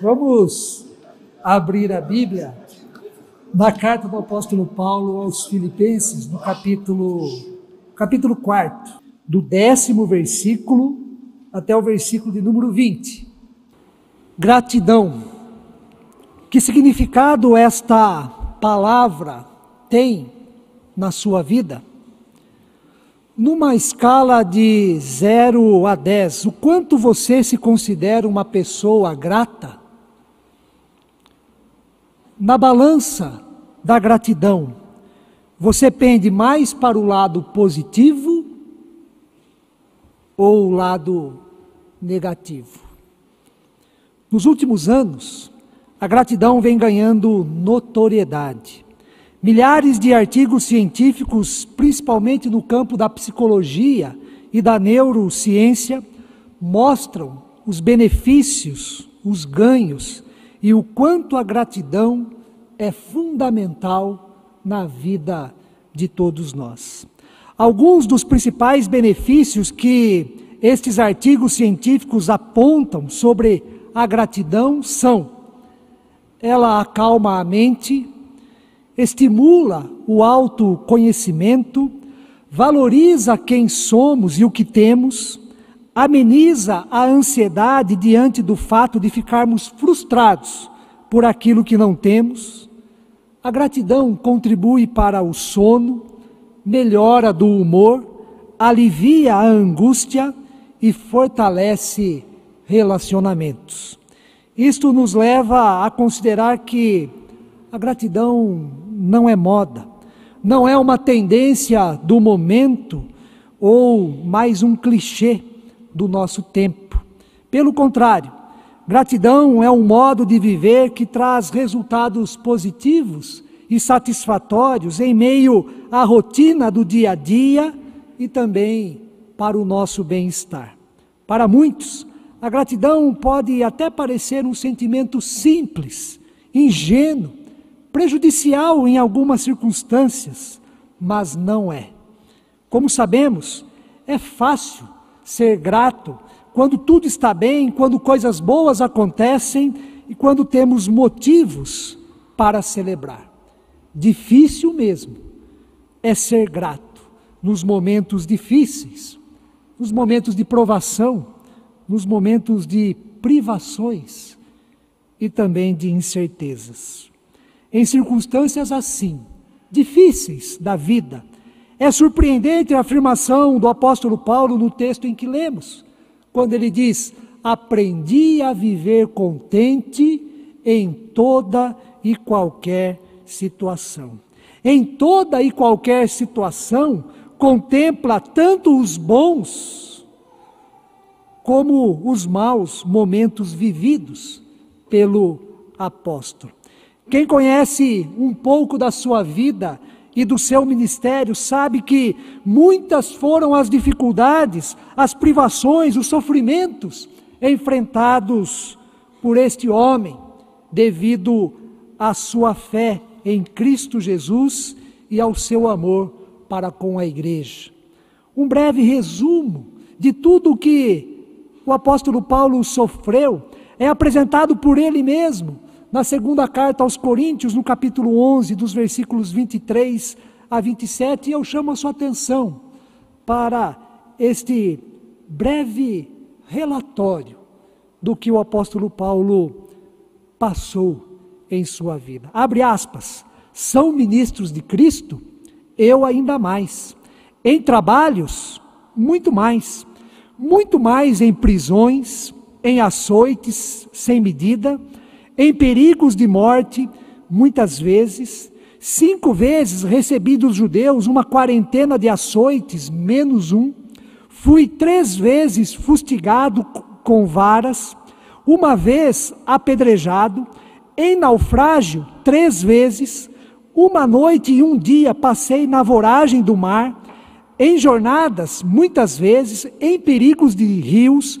Vamos abrir a Bíblia na carta do apóstolo Paulo aos Filipenses, no capítulo, capítulo 4, do décimo versículo até o versículo de número 20. Gratidão. Que significado esta palavra tem na sua vida? Numa escala de 0 a 10, o quanto você se considera uma pessoa grata? Na balança da gratidão, você pende mais para o lado positivo ou o lado negativo? Nos últimos anos, a gratidão vem ganhando notoriedade. Milhares de artigos científicos, principalmente no campo da psicologia e da neurociência, mostram os benefícios, os ganhos e o quanto a gratidão é fundamental na vida de todos nós. Alguns dos principais benefícios que estes artigos científicos apontam sobre a gratidão são: ela acalma a mente, estimula o autoconhecimento, valoriza quem somos e o que temos, ameniza a ansiedade diante do fato de ficarmos frustrados por aquilo que não temos. A gratidão contribui para o sono, melhora do humor, alivia a angústia e fortalece relacionamentos. Isto nos leva a considerar que a gratidão não é moda, não é uma tendência do momento ou mais um clichê do nosso tempo. Pelo contrário, gratidão é um modo de viver que traz resultados positivos e satisfatórios em meio à rotina do dia a dia e também para o nosso bem-estar. Para muitos, a gratidão pode até parecer um sentimento simples, ingênuo, prejudicial em algumas circunstâncias, mas não é. Como sabemos, é fácil ser grato quando tudo está bem, quando coisas boas acontecem e quando temos motivos para celebrar. Difícil mesmo é ser grato nos momentos difíceis, nos momentos de provação, nos momentos de privações e também de incertezas em circunstâncias assim, difíceis da vida. É surpreendente a afirmação do apóstolo Paulo no texto em que lemos, quando ele diz: Aprendi a viver contente em toda e qualquer situação. Em toda e qualquer situação, contempla tanto os bons como os maus momentos vividos pelo apóstolo. Quem conhece um pouco da sua vida e do seu ministério sabe que muitas foram as dificuldades, as privações, os sofrimentos enfrentados por este homem devido à sua fé em Cristo Jesus e ao seu amor para com a igreja. Um breve resumo de tudo o que o apóstolo Paulo sofreu é apresentado por ele mesmo na segunda carta aos Coríntios, no capítulo 11, dos versículos 23 a 27, eu chamo a sua atenção para este breve relatório do que o apóstolo Paulo passou em sua vida. Abre aspas. São ministros de Cristo? Eu ainda mais. Em trabalhos? Muito mais. Muito mais em prisões, em açoites sem medida em perigos de morte, muitas vezes. Cinco vezes recebi dos judeus uma quarentena de açoites, menos um. Fui três vezes fustigado com varas, uma vez apedrejado, em naufrágio três vezes, uma noite e um dia passei na voragem do mar, em jornadas, muitas vezes, em perigos de rios,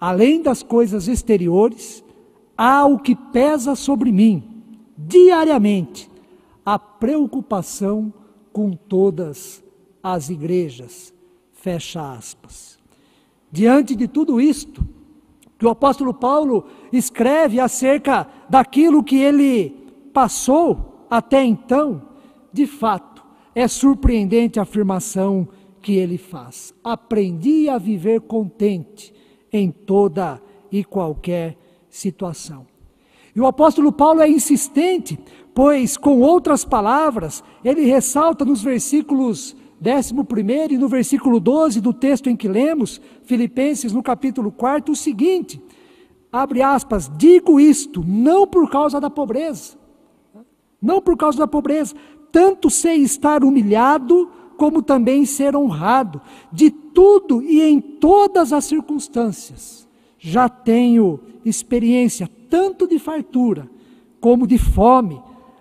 Além das coisas exteriores, há o que pesa sobre mim, diariamente, a preocupação com todas as igrejas. Fecha aspas. Diante de tudo isto, que o apóstolo Paulo escreve acerca daquilo que ele passou até então, de fato, é surpreendente a afirmação que ele faz. Aprendi a viver contente em toda e qualquer situação. E o apóstolo Paulo é insistente, pois, com outras palavras, ele ressalta nos versículos 11 e no versículo 12 do texto em que lemos, Filipenses no capítulo 4, o seguinte: abre aspas, digo isto não por causa da pobreza, não por causa da pobreza, tanto sei estar humilhado, como também ser honrado, de tudo e em todas as circunstâncias. Já tenho experiência tanto de fartura, como de fome,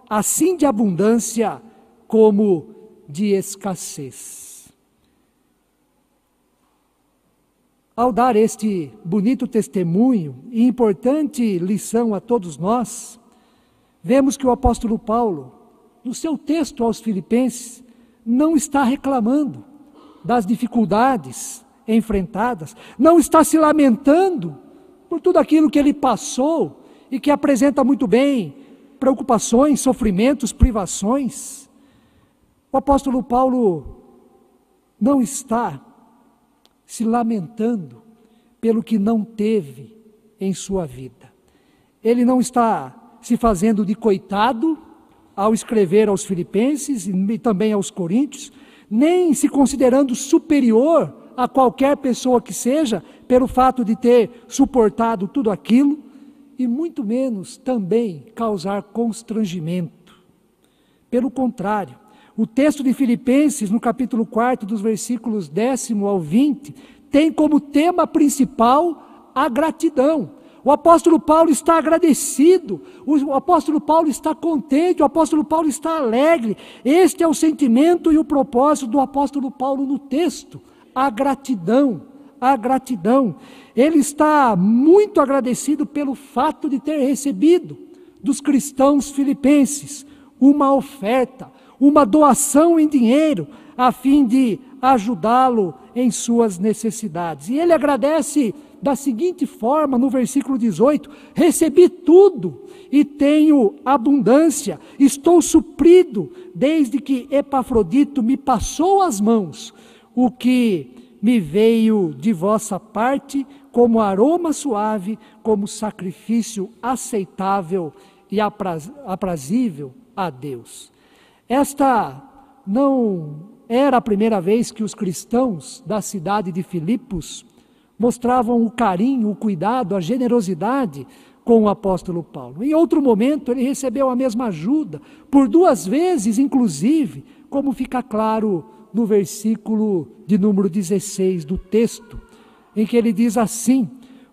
assim de abundância, como de escassez. Ao dar este bonito testemunho e importante lição a todos nós, vemos que o apóstolo Paulo, no seu texto aos Filipenses, não está reclamando das dificuldades enfrentadas, não está se lamentando por tudo aquilo que ele passou e que apresenta muito bem preocupações, sofrimentos, privações. O apóstolo Paulo não está se lamentando pelo que não teve em sua vida. Ele não está se fazendo de coitado ao escrever aos Filipenses e também aos Coríntios, nem se considerando superior a qualquer pessoa que seja, pelo fato de ter suportado tudo aquilo, e muito menos também causar constrangimento. Pelo contrário, o texto de Filipenses, no capítulo 4, dos versículos 10 ao 20, tem como tema principal a gratidão. O apóstolo Paulo está agradecido, o apóstolo Paulo está contente, o apóstolo Paulo está alegre. Este é o sentimento e o propósito do apóstolo Paulo no texto: a gratidão, a gratidão. Ele está muito agradecido pelo fato de ter recebido dos cristãos filipenses uma oferta, uma doação em dinheiro, a fim de ajudá-lo em suas necessidades. E ele agradece da seguinte forma, no versículo 18: Recebi tudo e tenho abundância, estou suprido, desde que Epafrodito me passou as mãos, o que me veio de vossa parte como aroma suave, como sacrifício aceitável e aprazível a Deus. Esta não era a primeira vez que os cristãos da cidade de Filipos mostravam o carinho, o cuidado, a generosidade com o apóstolo Paulo. Em outro momento, ele recebeu a mesma ajuda, por duas vezes, inclusive, como fica claro no versículo de número 16 do texto, em que ele diz assim: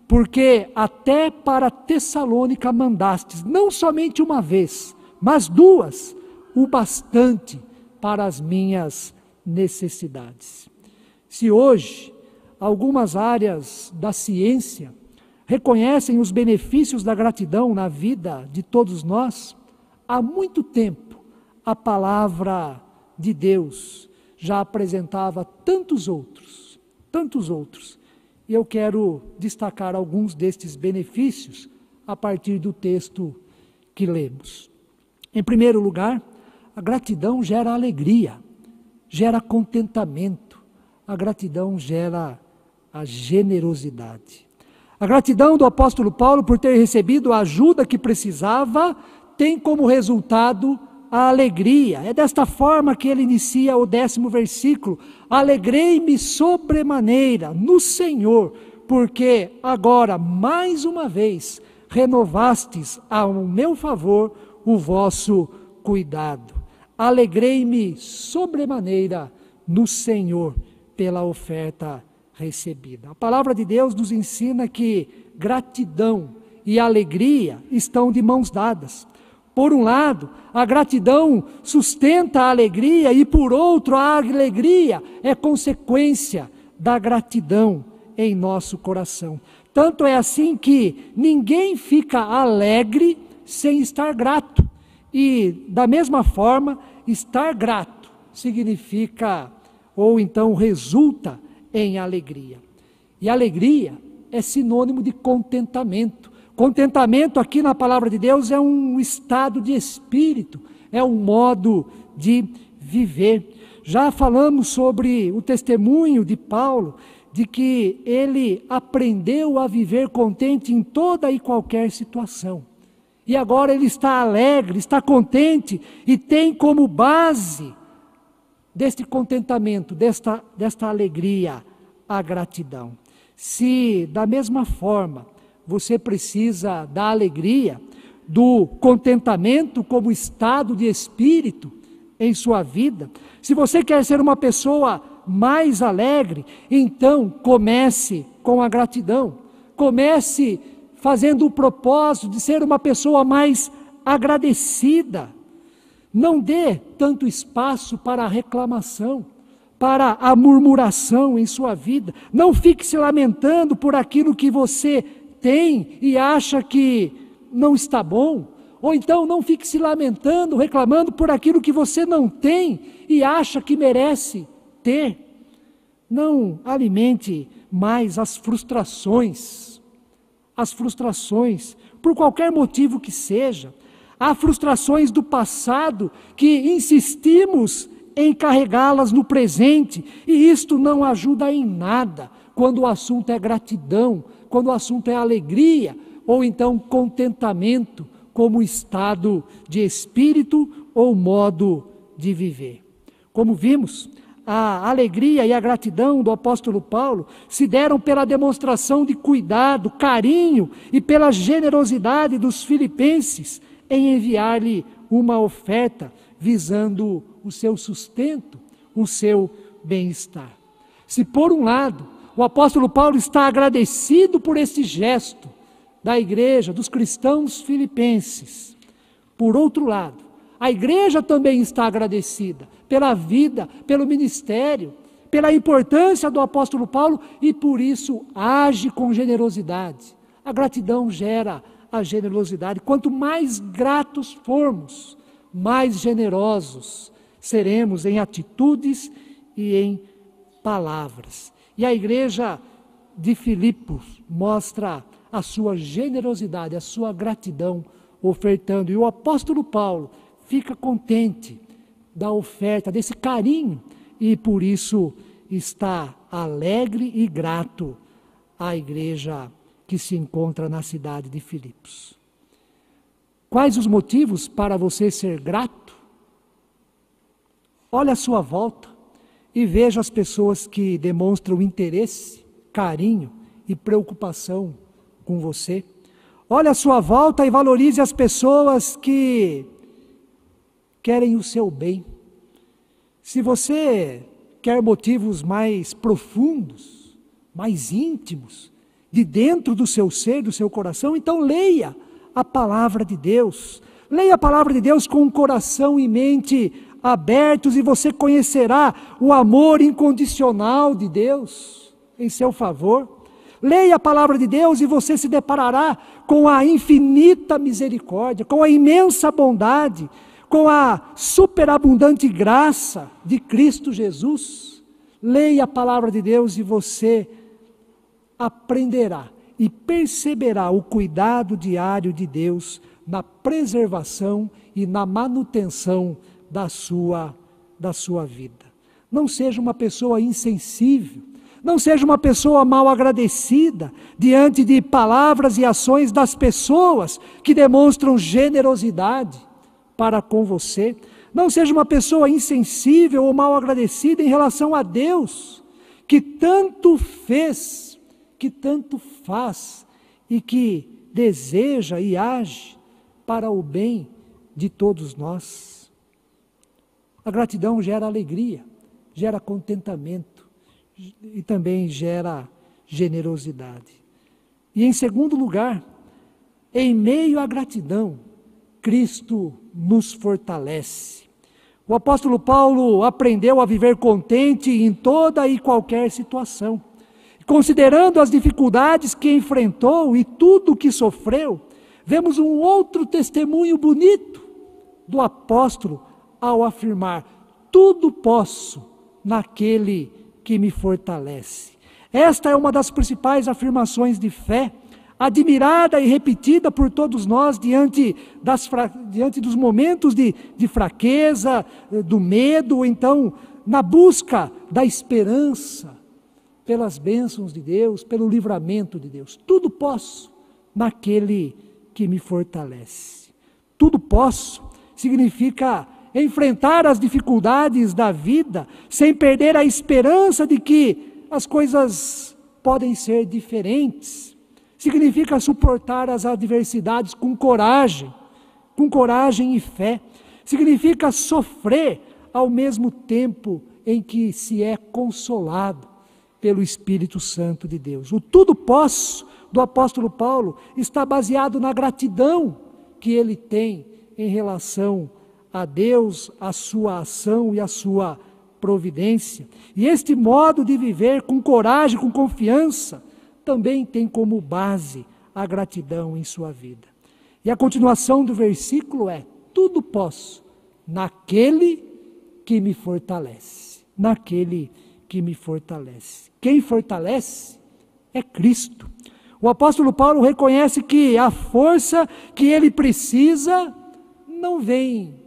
Porque até para Tessalônica mandastes, não somente uma vez, mas duas, o bastante para as minhas necessidades. Se hoje algumas áreas da ciência reconhecem os benefícios da gratidão na vida de todos nós, há muito tempo a palavra de Deus já apresentava tantos outros, tantos outros. E eu quero destacar alguns destes benefícios a partir do texto que lemos. Em primeiro lugar, a gratidão gera alegria, gera contentamento, a gratidão gera a generosidade. A gratidão do apóstolo Paulo por ter recebido a ajuda que precisava tem como resultado a alegria. É desta forma que ele inicia o décimo versículo: Alegrei-me sobremaneira no Senhor, porque agora, mais uma vez, renovastes ao meu favor o vosso cuidado. Alegrei-me sobremaneira no Senhor pela oferta recebida. A palavra de Deus nos ensina que gratidão e alegria estão de mãos dadas. Por um lado, a gratidão sustenta a alegria, e por outro, a alegria é consequência da gratidão em nosso coração. Tanto é assim que ninguém fica alegre sem estar grato. E, da mesma forma, estar grato significa, ou então resulta em alegria. E alegria é sinônimo de contentamento. Contentamento, aqui na palavra de Deus, é um estado de espírito, é um modo de viver. Já falamos sobre o testemunho de Paulo, de que ele aprendeu a viver contente em toda e qualquer situação. E agora ele está alegre, está contente e tem como base deste contentamento, desta, desta alegria, a gratidão. Se da mesma forma você precisa da alegria, do contentamento como estado de espírito em sua vida, se você quer ser uma pessoa mais alegre, então comece com a gratidão. Comece fazendo o propósito de ser uma pessoa mais agradecida. Não dê tanto espaço para a reclamação, para a murmuração em sua vida. Não fique se lamentando por aquilo que você tem e acha que não está bom. Ou então não fique se lamentando, reclamando por aquilo que você não tem e acha que merece ter. Não alimente mais as frustrações, as frustrações, por qualquer motivo que seja. Há frustrações do passado que insistimos em carregá-las no presente, e isto não ajuda em nada quando o assunto é gratidão, quando o assunto é alegria, ou então contentamento como estado de espírito ou modo de viver. Como vimos, a alegria e a gratidão do apóstolo Paulo se deram pela demonstração de cuidado, carinho e pela generosidade dos filipenses em enviar-lhe uma oferta visando o seu sustento, o seu bem-estar. Se por um lado o apóstolo Paulo está agradecido por esse gesto da igreja, dos cristãos filipenses, por outro lado, a igreja também está agradecida pela vida, pelo ministério, pela importância do apóstolo Paulo e por isso age com generosidade. A gratidão gera a generosidade. Quanto mais gratos formos, mais generosos seremos em atitudes e em palavras. E a igreja de Filipos mostra a sua generosidade, a sua gratidão ofertando. E o apóstolo Paulo fica contente da oferta, desse carinho, e por isso está alegre e grato à igreja que se encontra na cidade de Filipos. Quais os motivos para você ser grato? Olhe à sua volta e veja as pessoas que demonstram interesse, carinho e preocupação com você. Olhe à sua volta e valorize as pessoas que querem o seu bem. Se você quer motivos mais profundos, mais íntimos, de dentro do seu ser, do seu coração, então leia a palavra de Deus. Leia a palavra de Deus com o coração e mente abertos e você conhecerá o amor incondicional de Deus em seu favor. Leia a palavra de Deus e você se deparará com a infinita misericórdia, com a imensa bondade com a superabundante graça de Cristo Jesus, leia a palavra de Deus e você aprenderá e perceberá o cuidado diário de Deus na preservação e na manutenção da sua da sua vida. Não seja uma pessoa insensível, não seja uma pessoa mal agradecida diante de palavras e ações das pessoas que demonstram generosidade para com você. Não seja uma pessoa insensível ou mal agradecida em relação a Deus, que tanto fez, que tanto faz e que deseja e age para o bem de todos nós. A gratidão gera alegria, gera contentamento e também gera generosidade. E em segundo lugar, em meio à gratidão, Cristo nos fortalece. O apóstolo Paulo aprendeu a viver contente em toda e qualquer situação. Considerando as dificuldades que enfrentou e tudo o que sofreu, vemos um outro testemunho bonito do apóstolo ao afirmar: Tudo posso naquele que me fortalece. Esta é uma das principais afirmações de fé, admirada e repetida por todos nós diante, das, diante dos momentos de, de fraqueza, do medo, ou então na busca da esperança, pelas bênçãos de Deus, pelo livramento de Deus. Tudo posso naquele que me fortalece. Tudo posso significa enfrentar as dificuldades da vida sem perder a esperança de que as coisas podem ser diferentes. Significa suportar as adversidades com coragem, com coragem e fé. Significa sofrer ao mesmo tempo em que se é consolado pelo Espírito Santo de Deus. O tudo posso do apóstolo Paulo está baseado na gratidão que ele tem em relação a Deus, a sua ação e a sua providência. E este modo de viver com coragem, com confiança, também tem como base a gratidão em sua vida. E a continuação do versículo é: tudo posso naquele que me fortalece. Naquele que me fortalece. Quem fortalece é Cristo. O apóstolo Paulo reconhece que a força que ele precisa não vem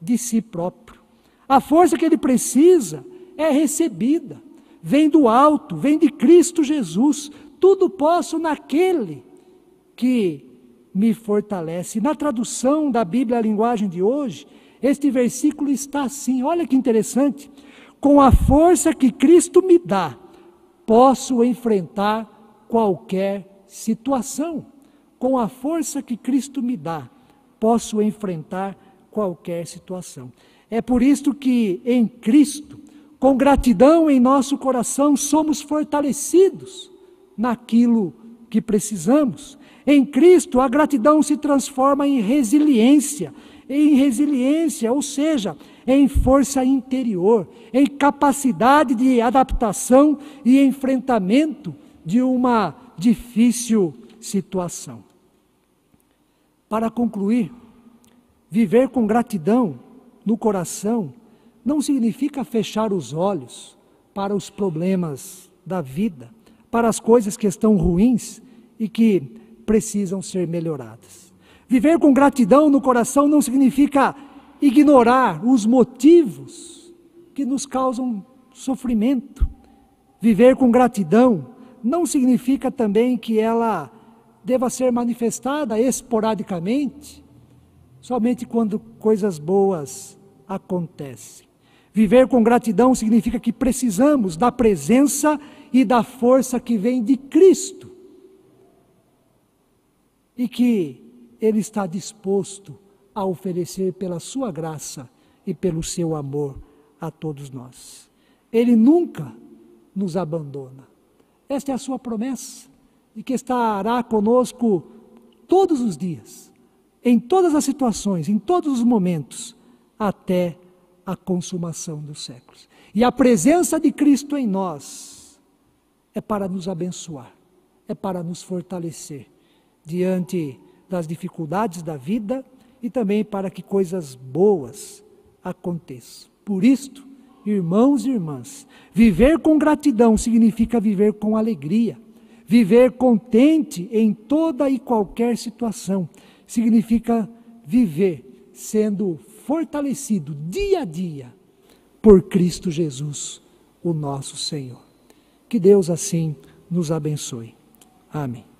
de si próprio. A força que ele precisa é recebida, vem do alto, vem de Cristo Jesus. Tudo posso naquele que me fortalece. Na tradução da Bíblia, a linguagem de hoje, este versículo está assim: olha que interessante. Com a força que Cristo me dá, posso enfrentar qualquer situação. Com a força que Cristo me dá, posso enfrentar qualquer situação. É por isso que em Cristo, com gratidão em nosso coração, somos fortalecidos naquilo que precisamos. Em Cristo, a gratidão se transforma em resiliência, em resiliência, ou seja, em força interior, em capacidade de adaptação e enfrentamento de uma difícil situação. Para concluir, viver com gratidão no coração não significa fechar os olhos para os problemas da vida, para as coisas que estão ruins e que precisam ser melhoradas. Viver com gratidão no coração não significa ignorar os motivos que nos causam sofrimento. Viver com gratidão não significa também que ela deva ser manifestada esporadicamente, somente quando coisas boas acontecem. Viver com gratidão significa que precisamos da presença e da força que vem de Cristo. E que Ele está disposto a oferecer pela sua graça e pelo seu amor a todos nós. Ele nunca nos abandona. Esta é a sua promessa, de que estará conosco todos os dias, em todas as situações, em todos os momentos, até a consumação dos séculos. E a presença de Cristo em nós é para nos abençoar, é para nos fortalecer diante das dificuldades da vida e também para que coisas boas aconteçam. Por isto, irmãos e irmãs, viver com gratidão significa viver com alegria. Viver contente em toda e qualquer situação significa viver sendo fortalecido dia a dia por Cristo Jesus, o nosso Senhor. Que Deus assim nos abençoe. Amém.